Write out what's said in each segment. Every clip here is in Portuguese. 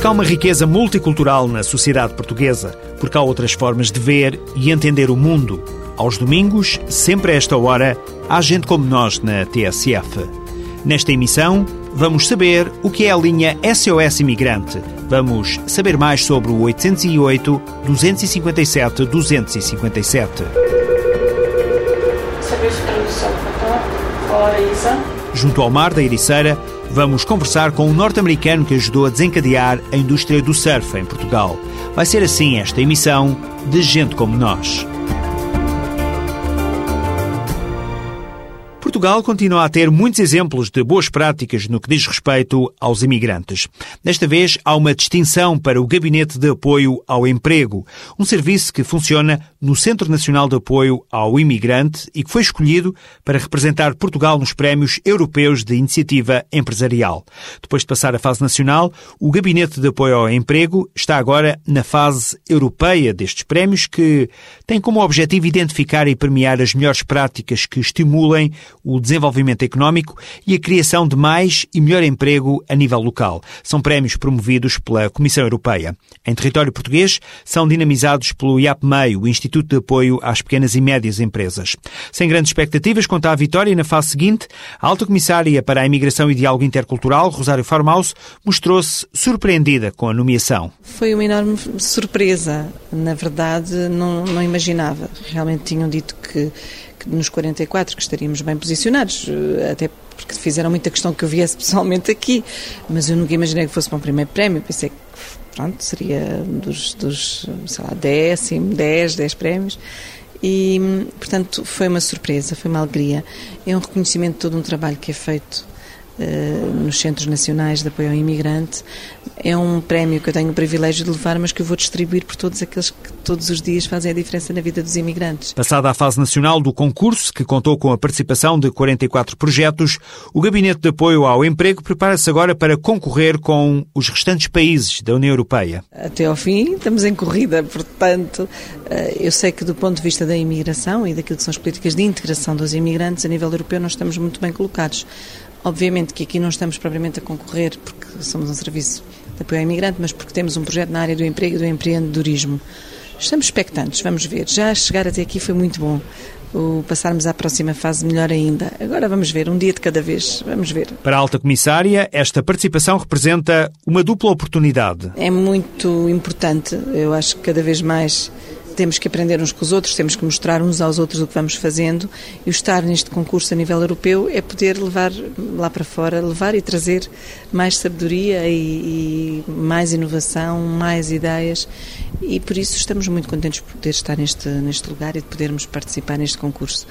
Porque há uma riqueza multicultural na sociedade portuguesa, porque há outras formas de ver e entender o mundo. Aos domingos, sempre a esta hora, há gente como nós na TSF. Nesta emissão, vamos saber o que é a linha SOS Imigrante. Vamos saber mais sobre o 808 257 257. Serviço de tradução. Junto ao mar da Ericeira, vamos conversar com um norte-americano que ajudou a desencadear a indústria do surf em Portugal. Vai ser assim esta emissão de Gente Como Nós. Portugal continua a ter muitos exemplos de boas práticas no que diz respeito aos imigrantes. Desta vez, há uma distinção para o Gabinete de Apoio ao Emprego, um serviço que funciona no Centro Nacional de Apoio ao Imigrante e que foi escolhido para representar Portugal nos Prémios Europeus de Iniciativa Empresarial. Depois de passar a fase nacional, o Gabinete de Apoio ao Emprego está agora na fase europeia destes prémios, que tem como objetivo identificar e premiar as melhores práticas que estimulem o desenvolvimento económico e a criação de mais e melhor emprego a nível local. São prémios promovidos pela Comissão Europeia. Em território português, são dinamizados pelo IAPMEI, o Instituto de Apoio às Pequenas e Médias Empresas. Sem grandes expectativas quanto à vitória, na fase seguinte, a Alta Comissária para a Imigração e Diálogo Intercultural, Rosário Farmaus, mostrou-se surpreendida com a nomeação. Foi uma enorme surpresa. Na verdade, não, não imaginava. Realmente tinham dito que nos 44 que estaríamos bem posicionados, eh, até porque fizeram muita questão que eu viesse pessoalmente aqui, mas eu nunca imaginei que fosse para um primeiro prémio, pensei que pronto, seria dos, dos sei lá, 10, 10, 10 prémios. E, portanto, foi uma surpresa, foi uma alegria. É um reconhecimento de todo um trabalho que é feito nos Centros Nacionais de Apoio ao Imigrante, é um prémio que eu tenho o privilégio de levar, mas que eu vou distribuir por todos aqueles que todos os dias fazem a diferença na vida dos imigrantes. Passada a fase nacional do concurso, que contou com a participação de 44 projetos, o Gabinete de Apoio ao Emprego prepara-se agora para concorrer com os restantes países da União Europeia. Até ao fim, estamos em corrida, portanto, eh, eu sei que do ponto de vista da imigração e daquilo que são as políticas de integração dos imigrantes a nível europeu, nós estamos muito bem colocados. Obviamente que aqui não estamos propriamente a concorrer porque somos um serviço de apoio ao imigrante, mas porque temos um projeto na área do emprego e do empreendedorismo. Estamos expectantes, vamos ver. Já chegar até aqui foi muito bom. O passarmos à próxima fase melhor ainda. Agora vamos ver, um dia de cada vez, vamos ver. Para a Alta Comissária, esta participação representa uma dupla oportunidade. É muito importante, eu acho que cada vez mais temos que aprender uns com os outros, temos que mostrar uns aos outros o que vamos fazendo e o estar neste concurso a nível europeu é poder levar lá para fora, levar e trazer mais sabedoria e, e mais inovação, mais ideias e por isso estamos muito contentes por poder estar neste, neste lugar e de podermos participar neste concurso.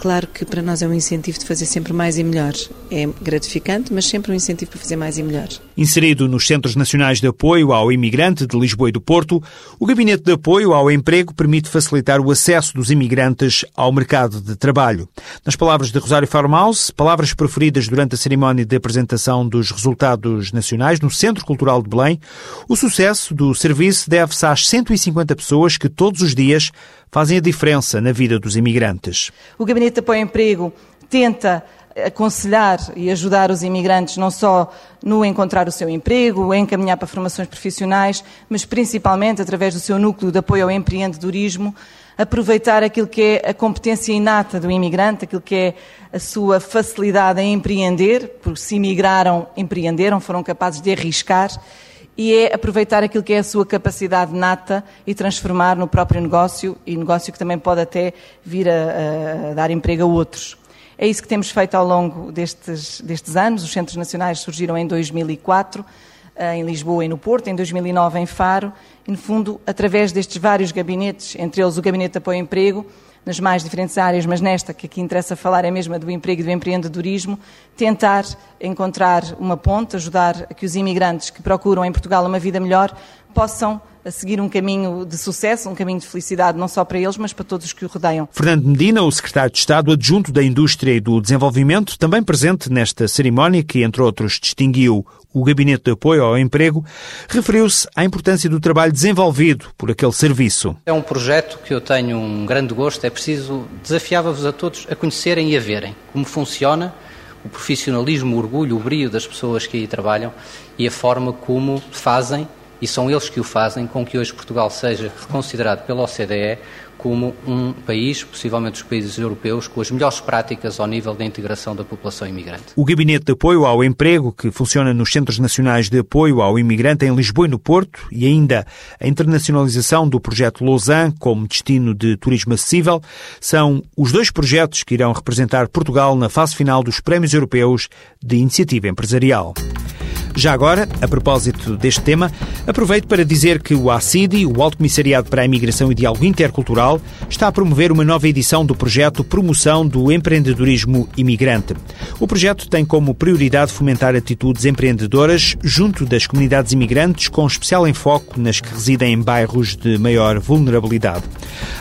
Claro que para nós é um incentivo de fazer sempre mais e melhor. É gratificante, mas sempre um incentivo para fazer mais e melhor. Inserido nos Centros Nacionais de Apoio ao Imigrante de Lisboa e do Porto, o Gabinete de Apoio ao Emprego permite facilitar o acesso dos imigrantes ao mercado de trabalho. Nas palavras de Rosário Farmaus, palavras preferidas durante a cerimónia de apresentação dos resultados nacionais no Centro Cultural de Belém, o sucesso do serviço deve-se às 150 pessoas que todos os dias fazem a diferença na vida dos imigrantes. O Gabinete de Apoio ao Emprego tenta aconselhar e ajudar os imigrantes não só no encontrar o seu emprego, encaminhar para formações profissionais, mas principalmente através do seu núcleo de apoio ao empreendedorismo, aproveitar aquilo que é a competência inata do imigrante, aquilo que é a sua facilidade em empreender, porque se imigraram, empreenderam, foram capazes de arriscar e é aproveitar aquilo que é a sua capacidade nata e transformar no próprio negócio e negócio que também pode até vir a, a dar emprego a outros. É isso que temos feito ao longo destes, destes anos. Os Centros Nacionais surgiram em 2004, eh, em Lisboa e no Porto, em 2009 em Faro, e, no fundo, através destes vários gabinetes, entre eles o Gabinete de Apoio ao Emprego, nas mais diferentes áreas, mas nesta que aqui interessa falar é mesmo a do emprego e do empreendedorismo, tentar encontrar uma ponte, ajudar a que os imigrantes que procuram em Portugal uma vida melhor possam a seguir um caminho de sucesso, um caminho de felicidade, não só para eles, mas para todos os que o rodeiam. Fernando Medina, o secretário de Estado adjunto da Indústria e do Desenvolvimento, também presente nesta cerimónia, que, entre outros, distinguiu o Gabinete de Apoio ao Emprego, referiu-se à importância do trabalho desenvolvido por aquele serviço. É um projeto que eu tenho um grande gosto, é preciso, desafiava-vos a todos a conhecerem e a verem como funciona o profissionalismo, o orgulho, o brio das pessoas que aí trabalham e a forma como fazem e são eles que o fazem com que hoje Portugal seja reconsiderado pela OCDE como um país, possivelmente os países europeus, com as melhores práticas ao nível da integração da população imigrante. O Gabinete de Apoio ao Emprego, que funciona nos Centros Nacionais de Apoio ao Imigrante em Lisboa e no Porto, e ainda a internacionalização do projeto Lausanne como destino de turismo acessível, são os dois projetos que irão representar Portugal na fase final dos Prémios Europeus de Iniciativa Empresarial. Já agora, a propósito deste tema, aproveito para dizer que o ACIDI, o Alto Comissariado para a Imigração e Diálogo Intercultural, está a promover uma nova edição do projeto Promoção do Empreendedorismo Imigrante. O projeto tem como prioridade fomentar atitudes empreendedoras junto das comunidades imigrantes, com especial enfoque nas que residem em bairros de maior vulnerabilidade.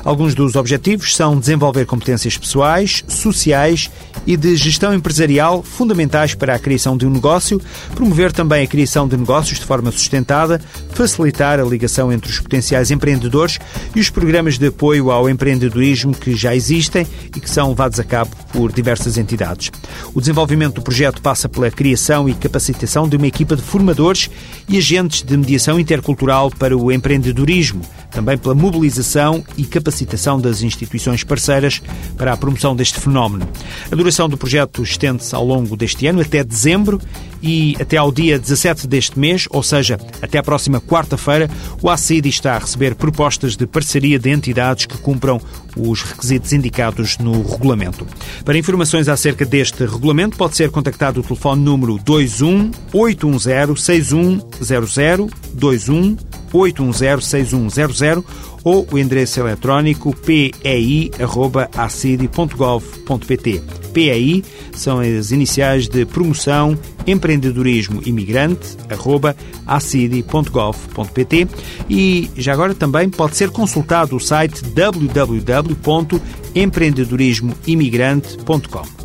Alguns dos objetivos são desenvolver competências pessoais, sociais e de gestão empresarial fundamentais para a criação de um negócio, promover também a criação de negócios de forma sustentada, facilitar a ligação entre os potenciais empreendedores e os programas de apoio ao empreendedorismo que já existem e que são levados a cabo por diversas entidades. O desenvolvimento do projeto passa pela criação e capacitação de uma equipa de formadores e agentes de mediação intercultural para o empreendedorismo, também pela mobilização e capacitação das instituições parceiras para a promoção deste fenómeno. A duração do projeto estende-se ao longo deste ano até dezembro e até ao dia 17 deste mês, ou seja, até a próxima quarta-feira, o ACID está a receber propostas de parceria de entidades que cumpram os requisitos indicados no regulamento. Para informações acerca deste regulamento, pode ser contactado o telefone número 21 810 6100 21 810 6100 ou o endereço eletrónico pei.acidi.gov.pt. PEI são as iniciais de promoção empreendedorismo imigrante, arroba acidi.gov.pt e já agora também pode ser consultado o site www.empreendedorismoimigrante.com.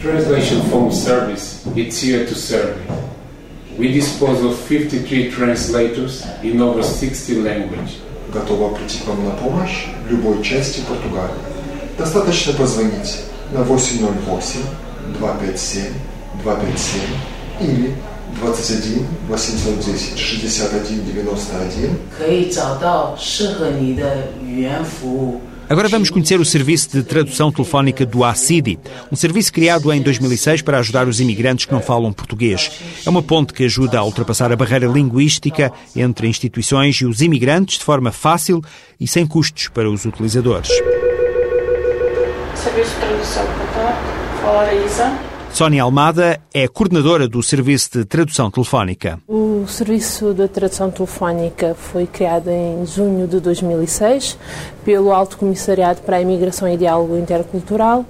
Translation phone service, it's here to serve. We dispose of 53 translators in over 60 languages. Готова прийти к вам на помощь в любой части Португалии. достаточно позвонить на 808 257 257 или 21 810 Agora vamos conhecer o serviço de tradução telefónica do ACIDI, um serviço criado em 2006 para ajudar os imigrantes que não falam português. É uma ponte que ajuda a ultrapassar a barreira linguística entre instituições e os imigrantes de forma fácil e sem custos para os utilizadores. Serviço de tradução, tá? Fala, Isa. Sónia Almada é coordenadora do Serviço de Tradução Telefónica. O serviço de tradução telefónica foi criado em junho de 2006 pelo Alto Comissariado para a Imigração e Diálogo Intercultural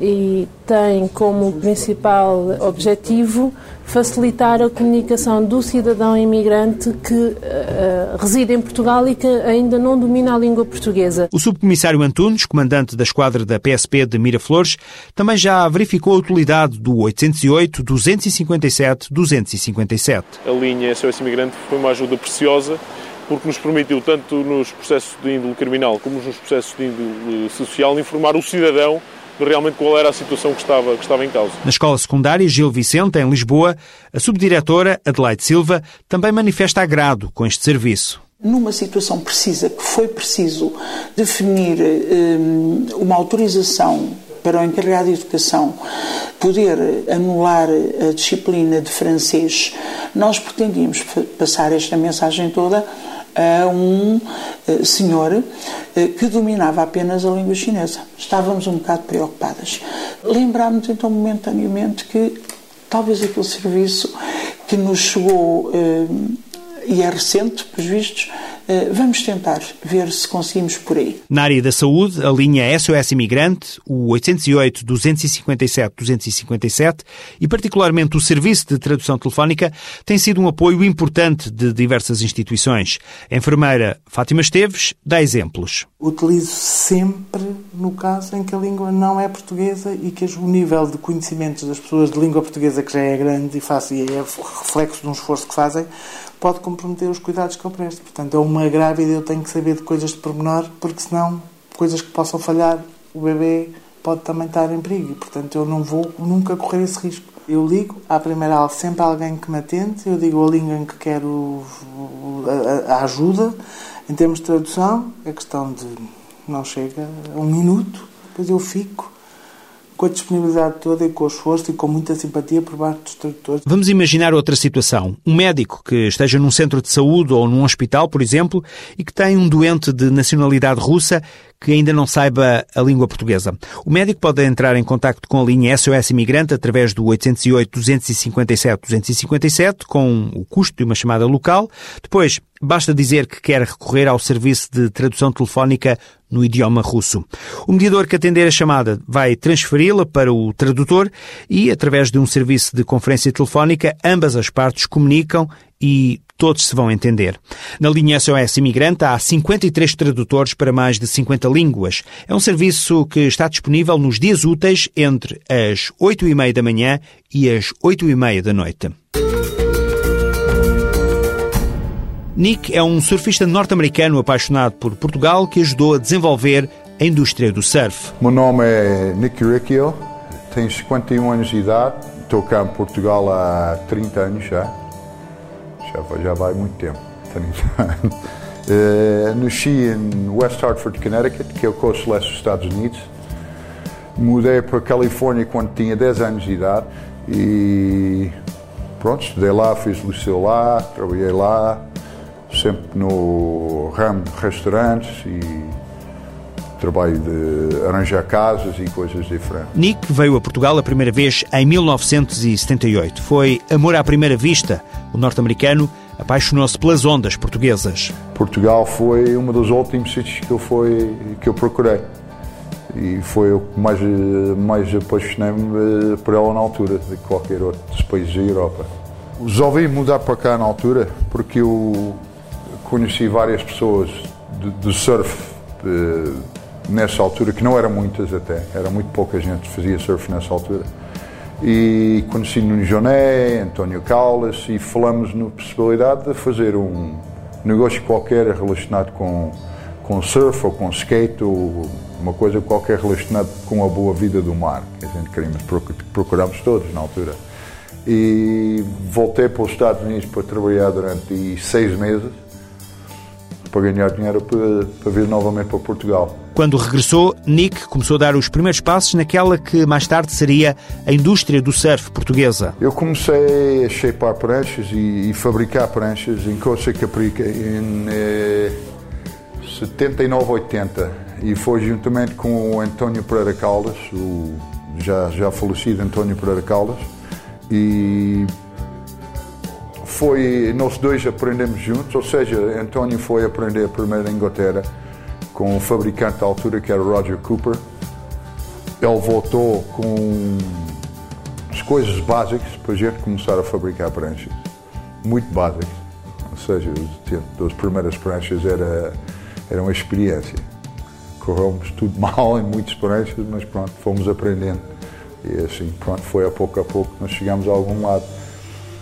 e tem como principal objetivo facilitar a comunicação do cidadão imigrante que uh, reside em Portugal e que ainda não domina a língua portuguesa. O subcomissário Antunes, comandante da esquadra da PSP de Miraflores, também já verificou a utilidade do 808 257 257. A linha SOS Imigrante foi uma ajuda preciosa porque nos permitiu, tanto nos processos de índole criminal como nos processos de índole social, informar o cidadão de realmente qual era a situação que estava, que estava em causa. Na escola secundária Gil Vicente, em Lisboa, a subdiretora Adelaide Silva também manifesta agrado com este serviço. Numa situação precisa, que foi preciso definir um, uma autorização para o encarregado de educação poder anular a disciplina de francês, nós pretendíamos passar esta mensagem toda a um senhor que dominava apenas a língua chinesa. Estávamos um bocado preocupadas. Lembrámos então momentaneamente que talvez aquele serviço que nos chegou e é recente, pelos vistos, Eh, vamos tentar ver se conseguimos por aí. Na área da saúde, a linha SOS Imigrante, o 808 257 257 e particularmente o serviço de tradução telefónica tem sido um apoio importante de diversas instituições. A enfermeira Fátima Esteves dá exemplos. Utilizo sempre no caso em que a língua não é portuguesa e que o nível de conhecimentos das pessoas de língua portuguesa que já é grande e, faço, e é reflexo de um esforço que fazem, pode comprometer os cuidados que eu presto. Portanto, é uma grávida eu tenho que saber de coisas de pormenor, porque senão coisas que possam falhar, o bebê pode também estar em perigo. Portanto, eu não vou nunca correr esse risco. Eu ligo à primeira aula sempre alguém que me atende, eu digo a língua em que quero a, ajuda. Em termos de tradução, a questão de não chega a um minuto, depois eu fico com a disponibilidade toda e com o esforço e com muita simpatia por parte dos tradutores. Vamos imaginar outra situação. Um médico que esteja num centro de saúde ou num hospital, por exemplo, e que tem um doente de nacionalidade russa que ainda não saiba a língua portuguesa. O médico pode entrar em contato com a linha SOS Imigrante através do 808 257 257 com o custo de uma chamada local. Depois, basta dizer que quer recorrer ao serviço de tradução telefónica no idioma russo. O mediador que atender a chamada vai transferi-la para o tradutor e, através de um serviço de conferência telefónica, ambas as partes comunicam e todos se vão entender. Na linha SOS Imigrante há 53 tradutores para mais de 50 línguas. É um serviço que está disponível nos dias úteis entre as 8 e meia da manhã e as 8 e meia da noite. Nick é um surfista norte-americano apaixonado por Portugal que ajudou a desenvolver a indústria do surf. Meu nome é Nick Riccio, tenho 51 anos de idade, estou cá em Portugal há 30 anos já. Já, já vai muito tempo, 30 anos. Uh, nasci em West Hartford, Connecticut, que é o coast leste dos Estados Unidos. Mudei para a Califórnia quando tinha 10 anos de idade e pronto, estudei lá, fiz liceu lá, trabalhei lá, sempre no ramo de restaurantes e trabalho de arranjar casas e coisas diferentes. Nick veio a Portugal a primeira vez em 1978. Foi amor à primeira vista. O norte-americano apaixonou-se pelas ondas portuguesas. Portugal foi um dos últimos sítios que eu, foi, que eu procurei. E foi o que mais, mais apaixonei-me por ela na altura, de qualquer outro dos países da Europa. Resolvi mudar para cá na altura porque eu conheci várias pessoas de surf eh, nessa altura, que não eram muitas até, era muito pouca gente que fazia surf nessa altura. E conheci Nuno Joné, António Caldas e falamos na possibilidade de fazer um negócio qualquer relacionado com, com surf ou com skate ou uma coisa qualquer relacionada com a boa vida do mar, que a gente queríamos, procuramos todos na altura. E voltei para os Estados Unidos para trabalhar durante seis meses para ganhar dinheiro para, para vir novamente para Portugal. Quando regressou, Nick começou a dar os primeiros passos naquela que mais tarde seria a indústria do surf portuguesa. Eu comecei a shapear pranchas e, e fabricar pranchas em Costa Caprica em eh, 79, 80 e foi juntamente com o António Pereira Caldas, o já, já falecido António Pereira Caldas, e foi, nós dois aprendemos juntos, ou seja, António foi aprender primeiro em Inglaterra com o fabricante da altura que era Roger Cooper. Ele voltou com as coisas básicas para a gente começar a fabricar pranchas, muito básicas. Ou seja, as primeiras pranchas era, era uma experiência. Corremos tudo mal em muitas pranchas, mas pronto, fomos aprendendo. E assim, pronto, foi a pouco a pouco nós chegamos a algum lado.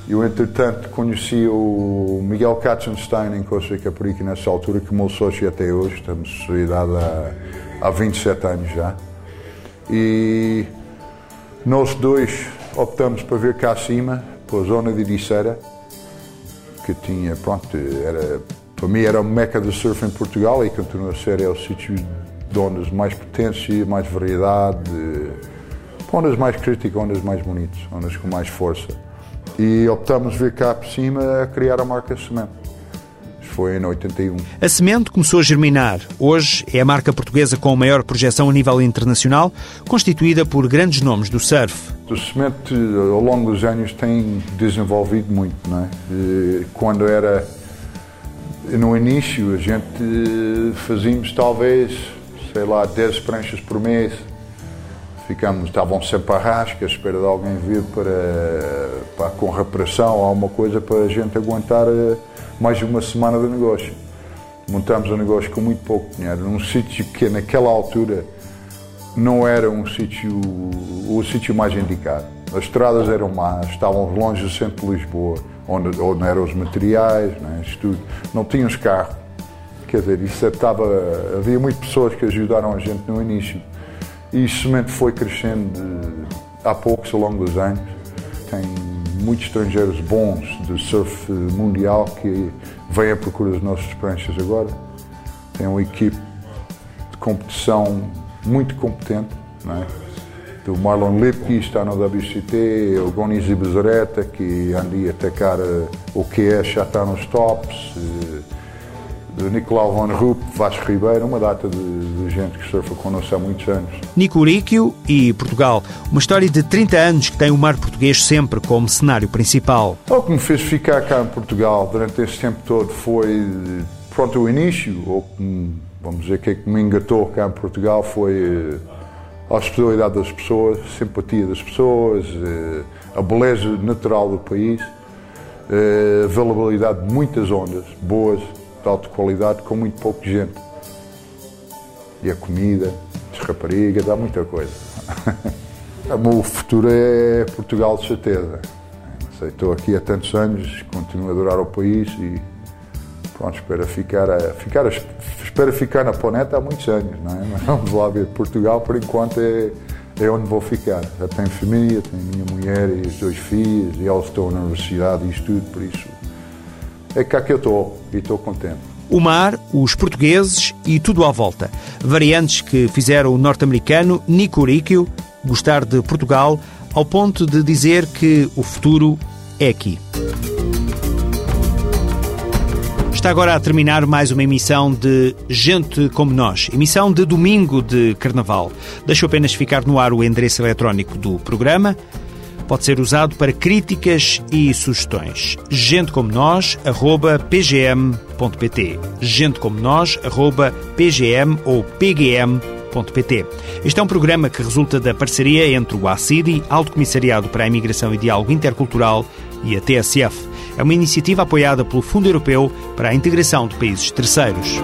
Eu, entretanto, conheci o Miguel Katzenstein em Costa Rica Perica nessa altura, que o meu sócio até hoje, estamos solidados há, há 27 anos já. E nós dois optamos para vir cá acima, para a zona de Ericeira, que tinha, pronto, era, para mim era o meca do surf em Portugal e continua a ser, é o sítio de ondas mais potência, mais variedade, ondas mais críticas, ondas mais bonitas, ondas com mais força e optamos vir cá por cima a criar a marca Semente. Foi em 81. A Semente começou a germinar. Hoje é a marca portuguesa com maior projeção a nível internacional, constituída por grandes nomes do surf. O Semente, ao longo dos anos, tem desenvolvido muito. Não é? Quando era no início a gente fazíamos talvez, sei lá, 10 pranchas por mês. Ficamos, estavam sempre à rasca, à espera de alguém vir para, para com reparação ou alguma coisa para a gente aguentar eh, mais uma semana de negócio. Montamos o um negócio com muito pouco dinheiro, num sítio que naquela altura não era um sítio, o sítio mais indicado. As estradas eram más, estavam longe do centro de Lisboa, onde, onde eram os materiais, né, tudo. Não tínhamos carro. Quer dizer, isso estava, havia muitas pessoas que ajudaram a gente no início. E isso foi crescendo há poucos, ao longo dos anos. Tem muitos estrangeiros bons de surf mundial que vêm à procura das nossas pranchas agora. Tem uma equipe de competição muito competente, não é? do Marlon Lipke, está no WCT, o Gonisi Bezereta, que anda a atacar o QS, já está nos tops, eh, do Nicolau Van Rupp, Vasco Ribeiro, uma data de, de, gente que surfa connosco há muitos anos. Nico Ríquio e Portugal, uma história de 30 anos que tem o mar português sempre como cenário principal. O que me fez ficar cá em Portugal durante esse tempo todo foi, pronto, o início, ou vamos dizer, que, é que me engatou cá em Portugal foi eh, a hospitalidade das pessoas, a simpatia das pessoas, eh, a beleza natural do país, eh, a availabilidade de muitas ondas boas, de alta qualidade, com muito pouco gente. E a comida, as raparigas, há muita coisa. o futuro é Portugal de certeza. estou aqui há tantos anos, continuo a adorar o país e pronto, espero ficar, a, ficar, espero ficar na planeta há muitos anos, não é? Mas vamos lá ver. Portugal, por enquanto, é, é onde vou ficar. Já tenho família, tenho minha mulher e os dois filhos, e eles estão na universidade e isto tudo, por isso é cá que eu estou e estou contente. O mar, os portugueses e tudo à volta. Variantes que fizeram o norte-americano Nico Ríquio gostar de Portugal ao ponto de dizer que o futuro é aqui. Está agora a terminar mais uma emissão de Gente Como Nós, emissão de domingo de Carnaval. Deixo apenas ficar no ar o endereço eletrónico do programa. Pode ser usado para críticas e sugestões. gentecomonós.pgm.pt gentecomonós.pgm ou pgm.pt Este é um programa que resulta da parceria entre o ACIDI, Alto Comissariado para a Imigração e Diálogo Intercultural, e a TSF. É uma iniciativa apoiada pelo Fundo Europeu para a Integração de Países Terceiros.